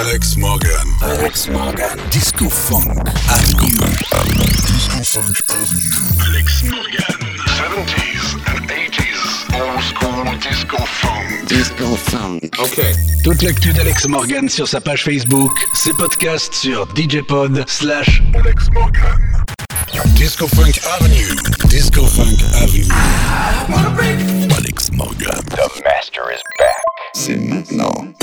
Alex Morgan. Alex Morgan. Disco Funk Disco Funk Disco Alex Morgan. 70s and 80s. Old school disco funk. Disco funk. Ok. Toute l'actu d'Alex Morgan sur sa page Facebook. Ses podcasts sur DJ Pod slash Alex Morgan. Disco Funk Avenue. Disco Funk Avenue. Alex Morgan. The master is back. C'est maintenant.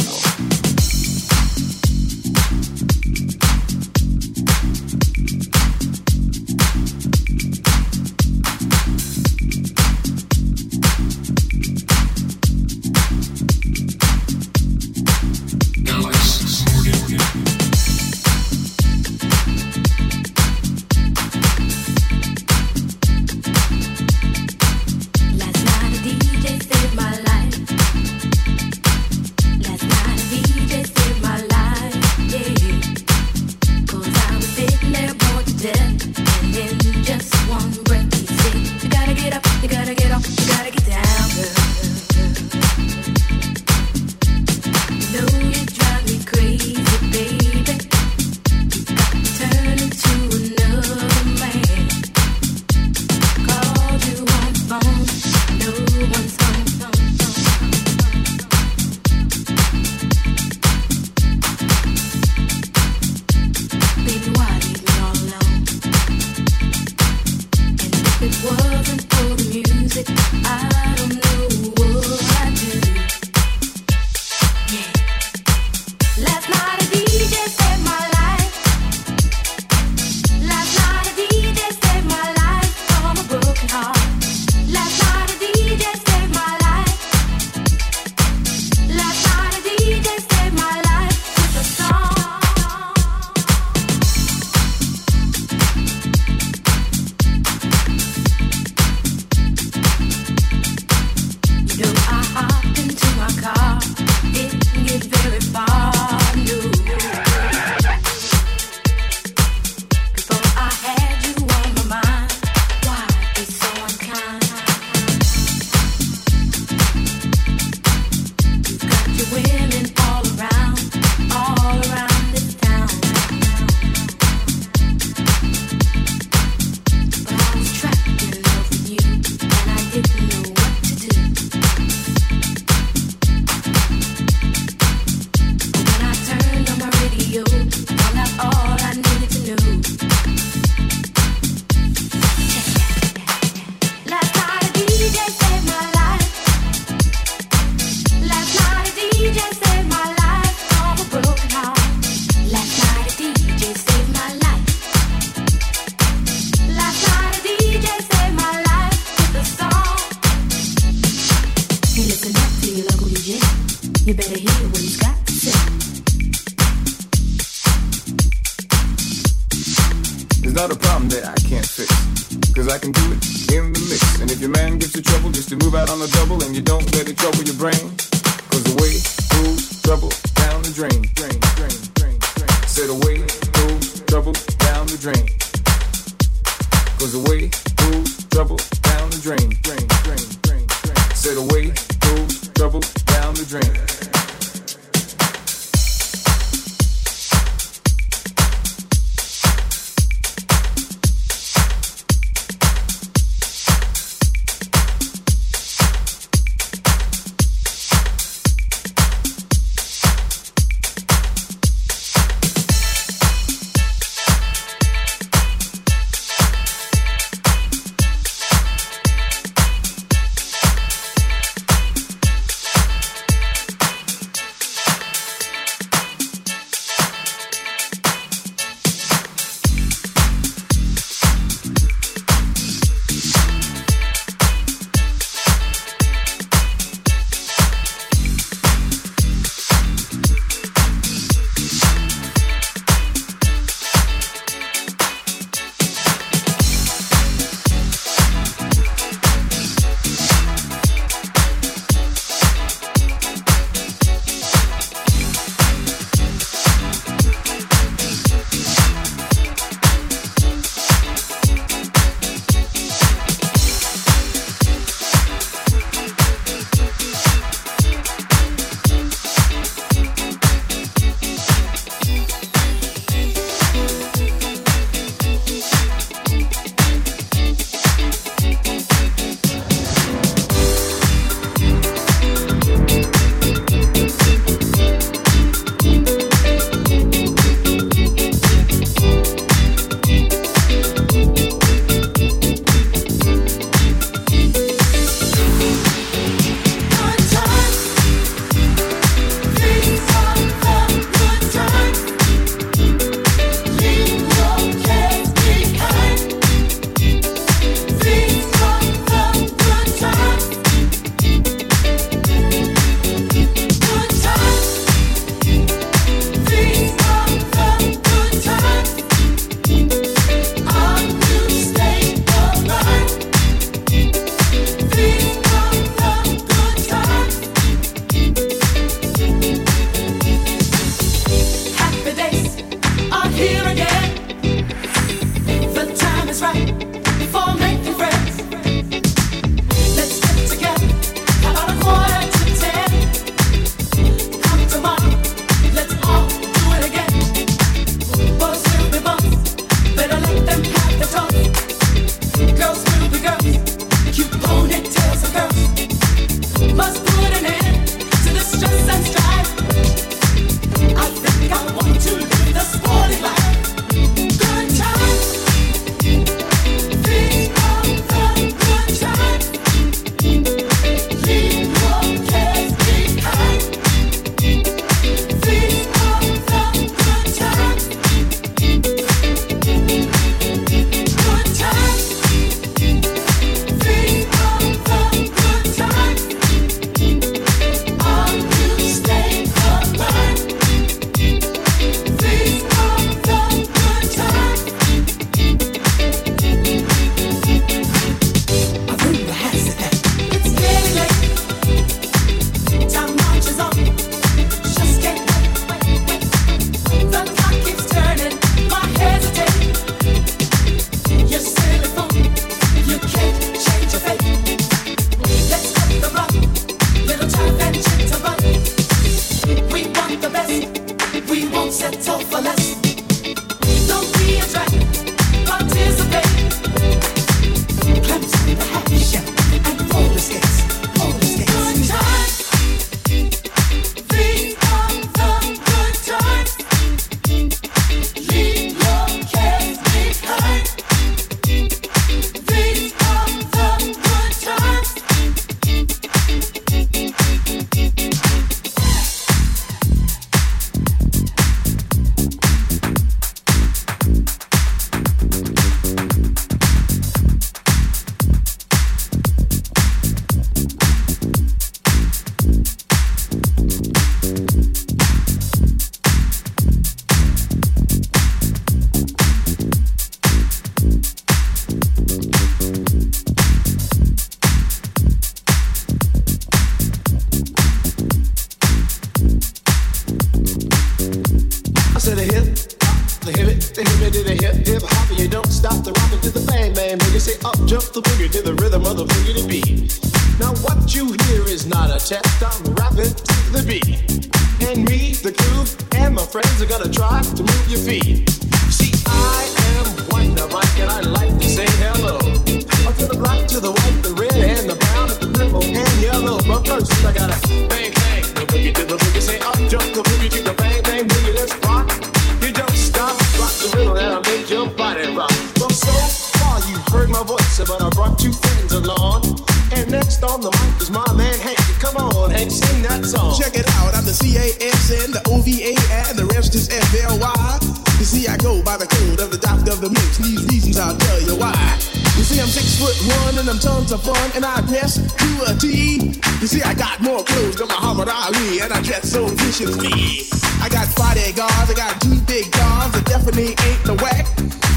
You see, I got more clothes than Muhammad Ali, and I dress so viciously. I got bodyguards, I got two big guns that definitely ain't the whack.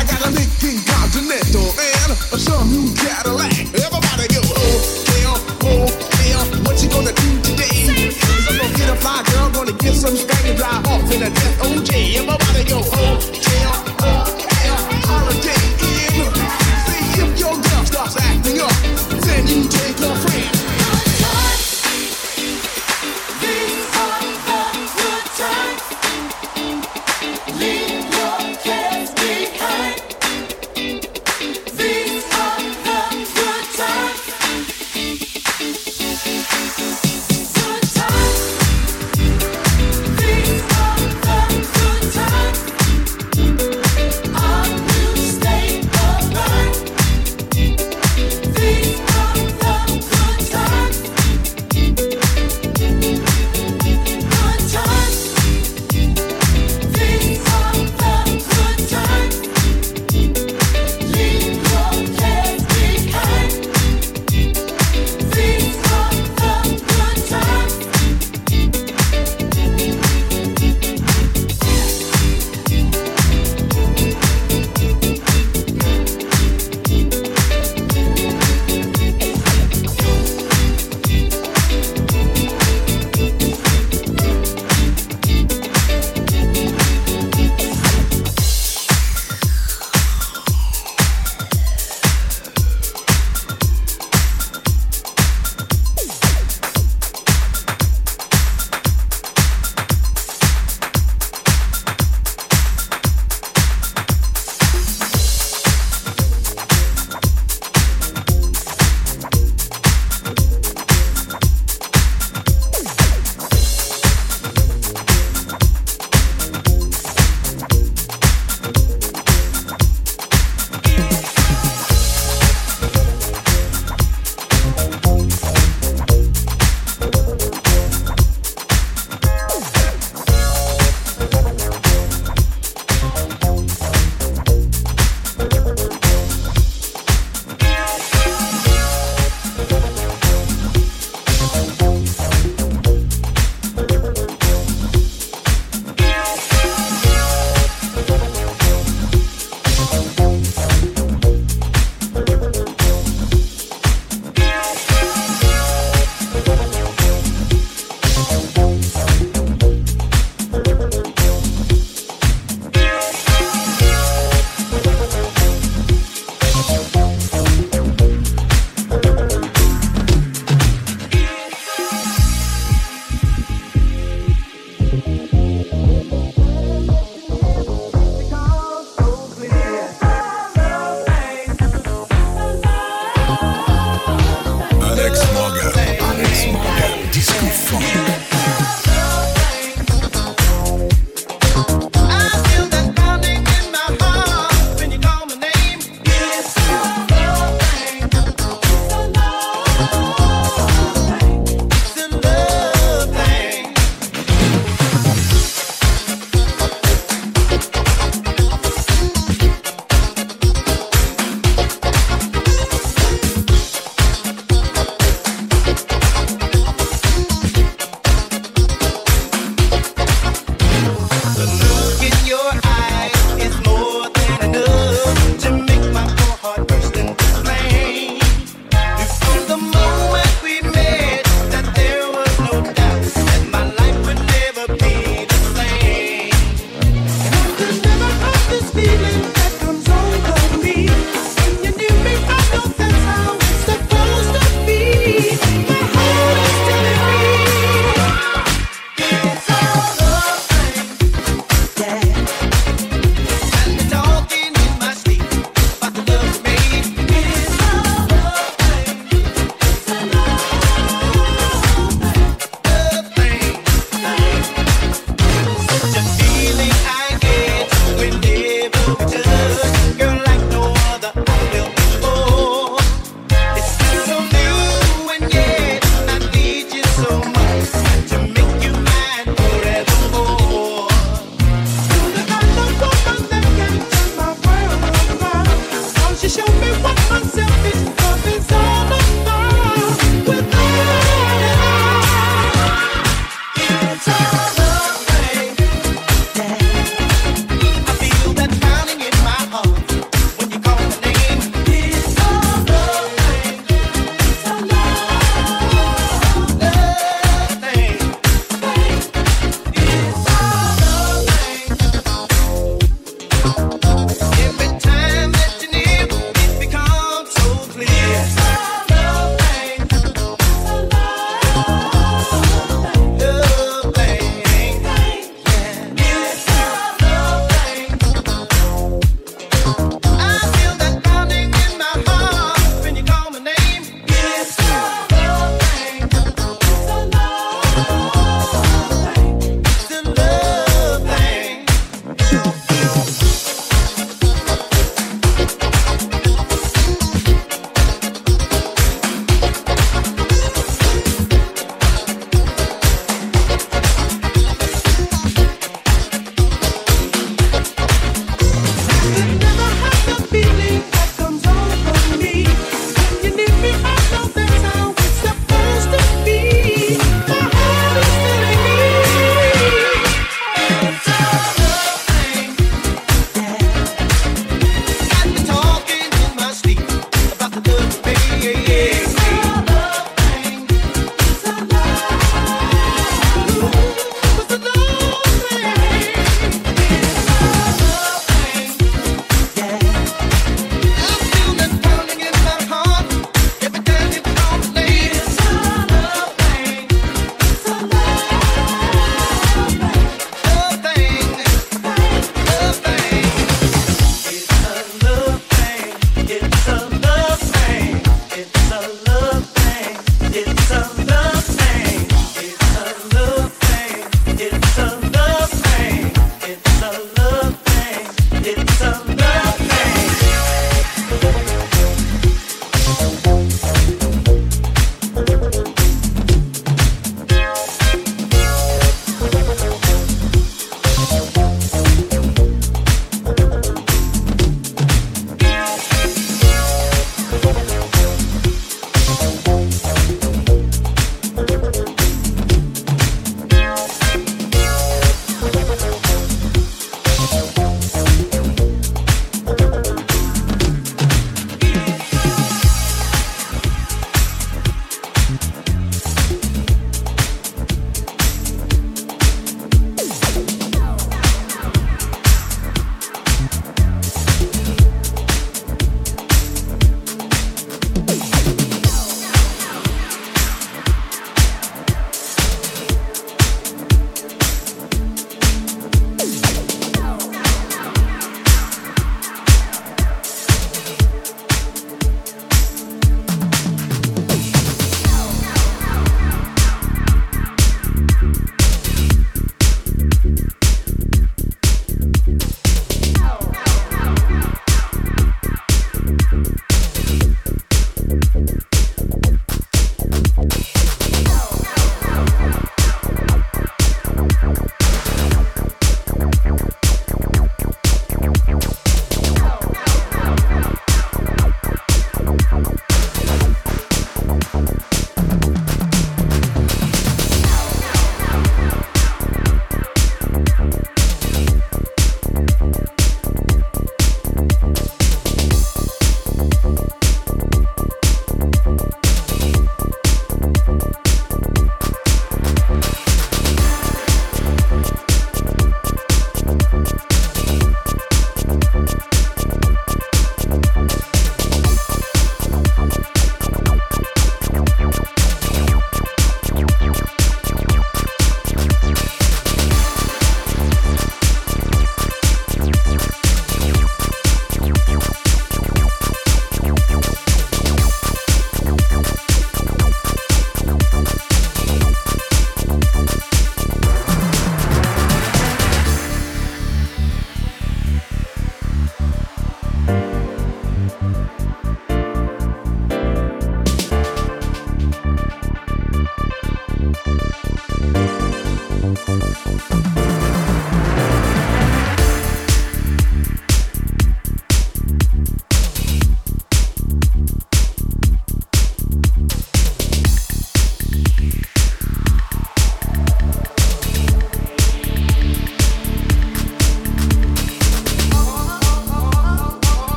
I got a Lincoln Continental and a some new Cadillac. Everybody go, oh, hell, oh, hell, what you gonna do today? Cause I'm gonna get a fly girl, gonna get some spank and drive off in a death OJ.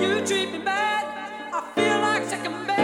You treat me bad. I feel like second best.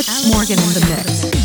Alex, Morgan in the mix.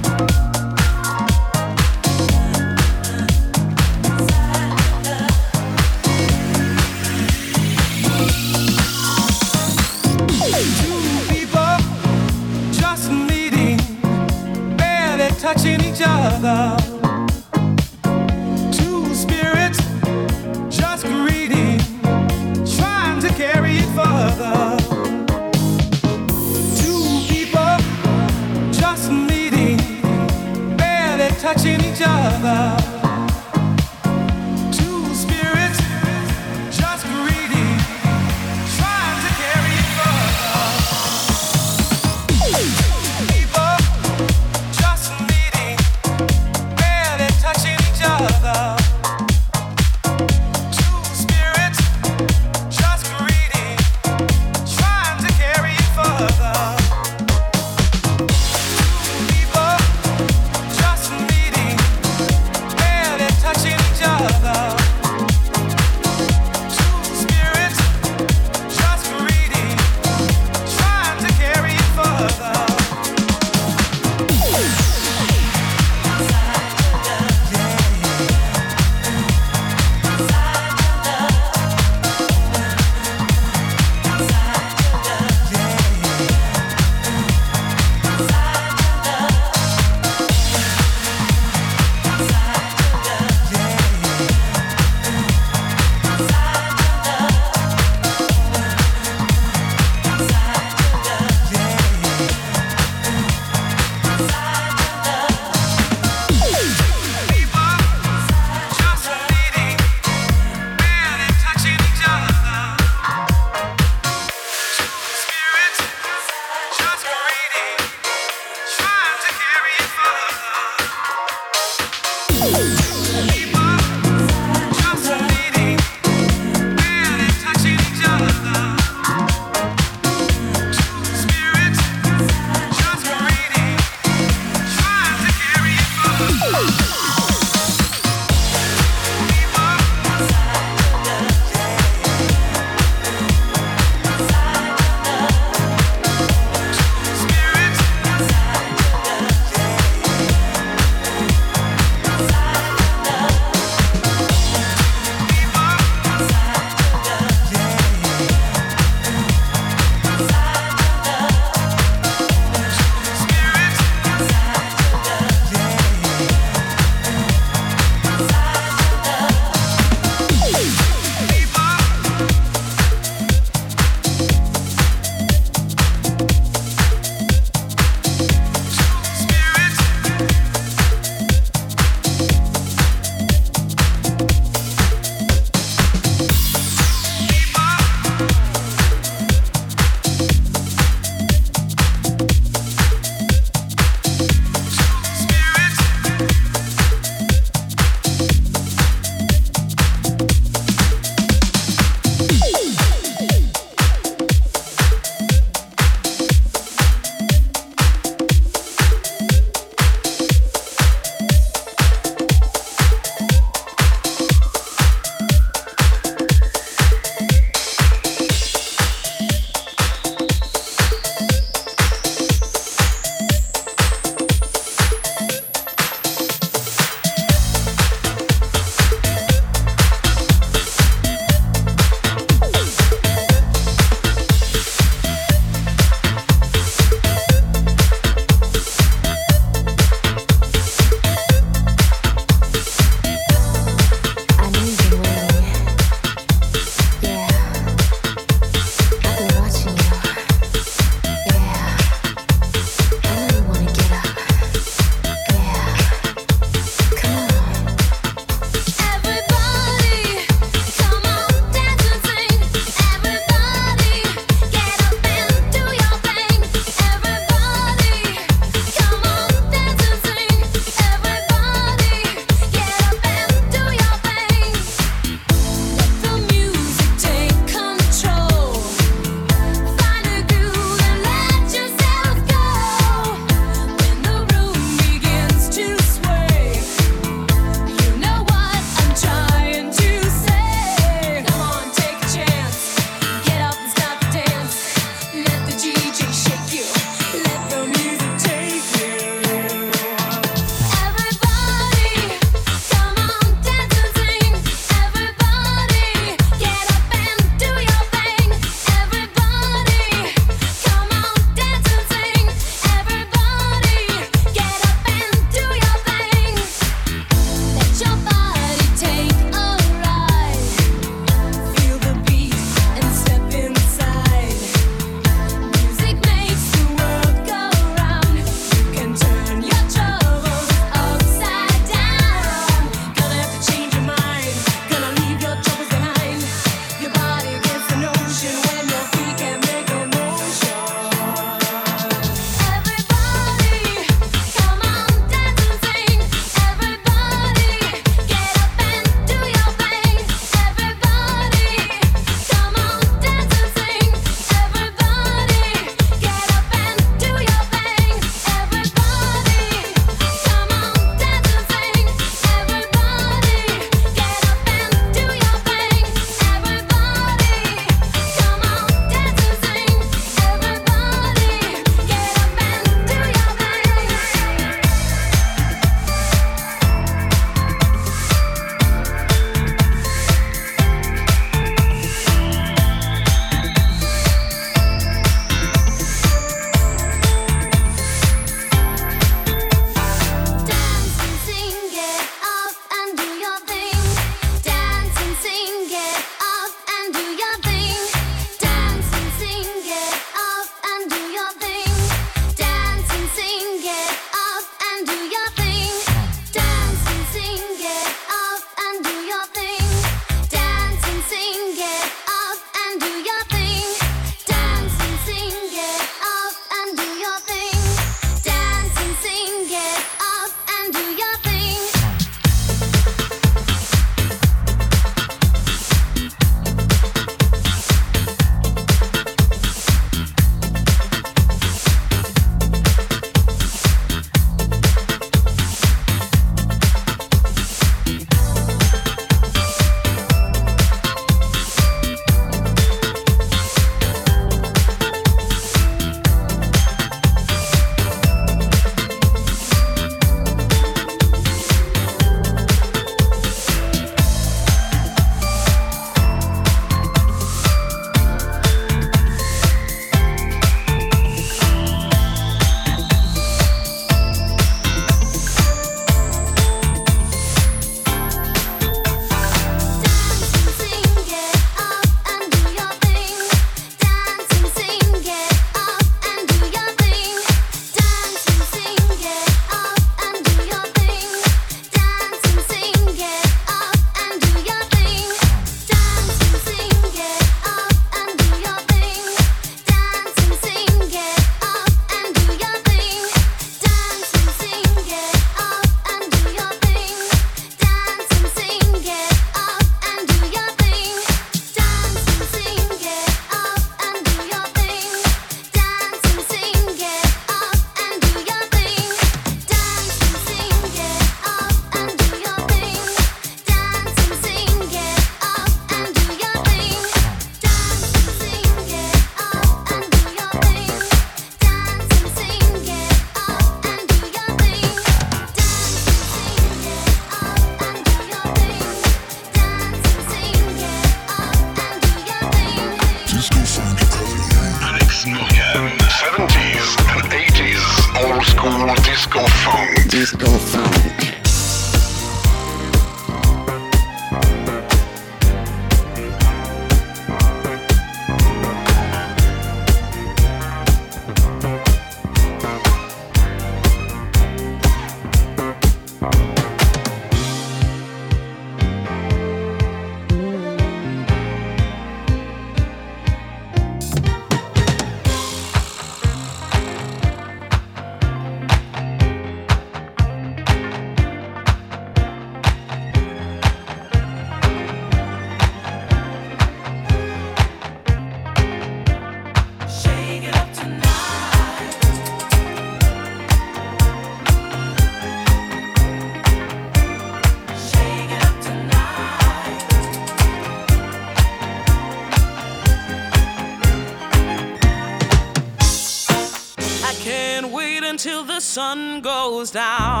Sun goes down.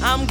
I'm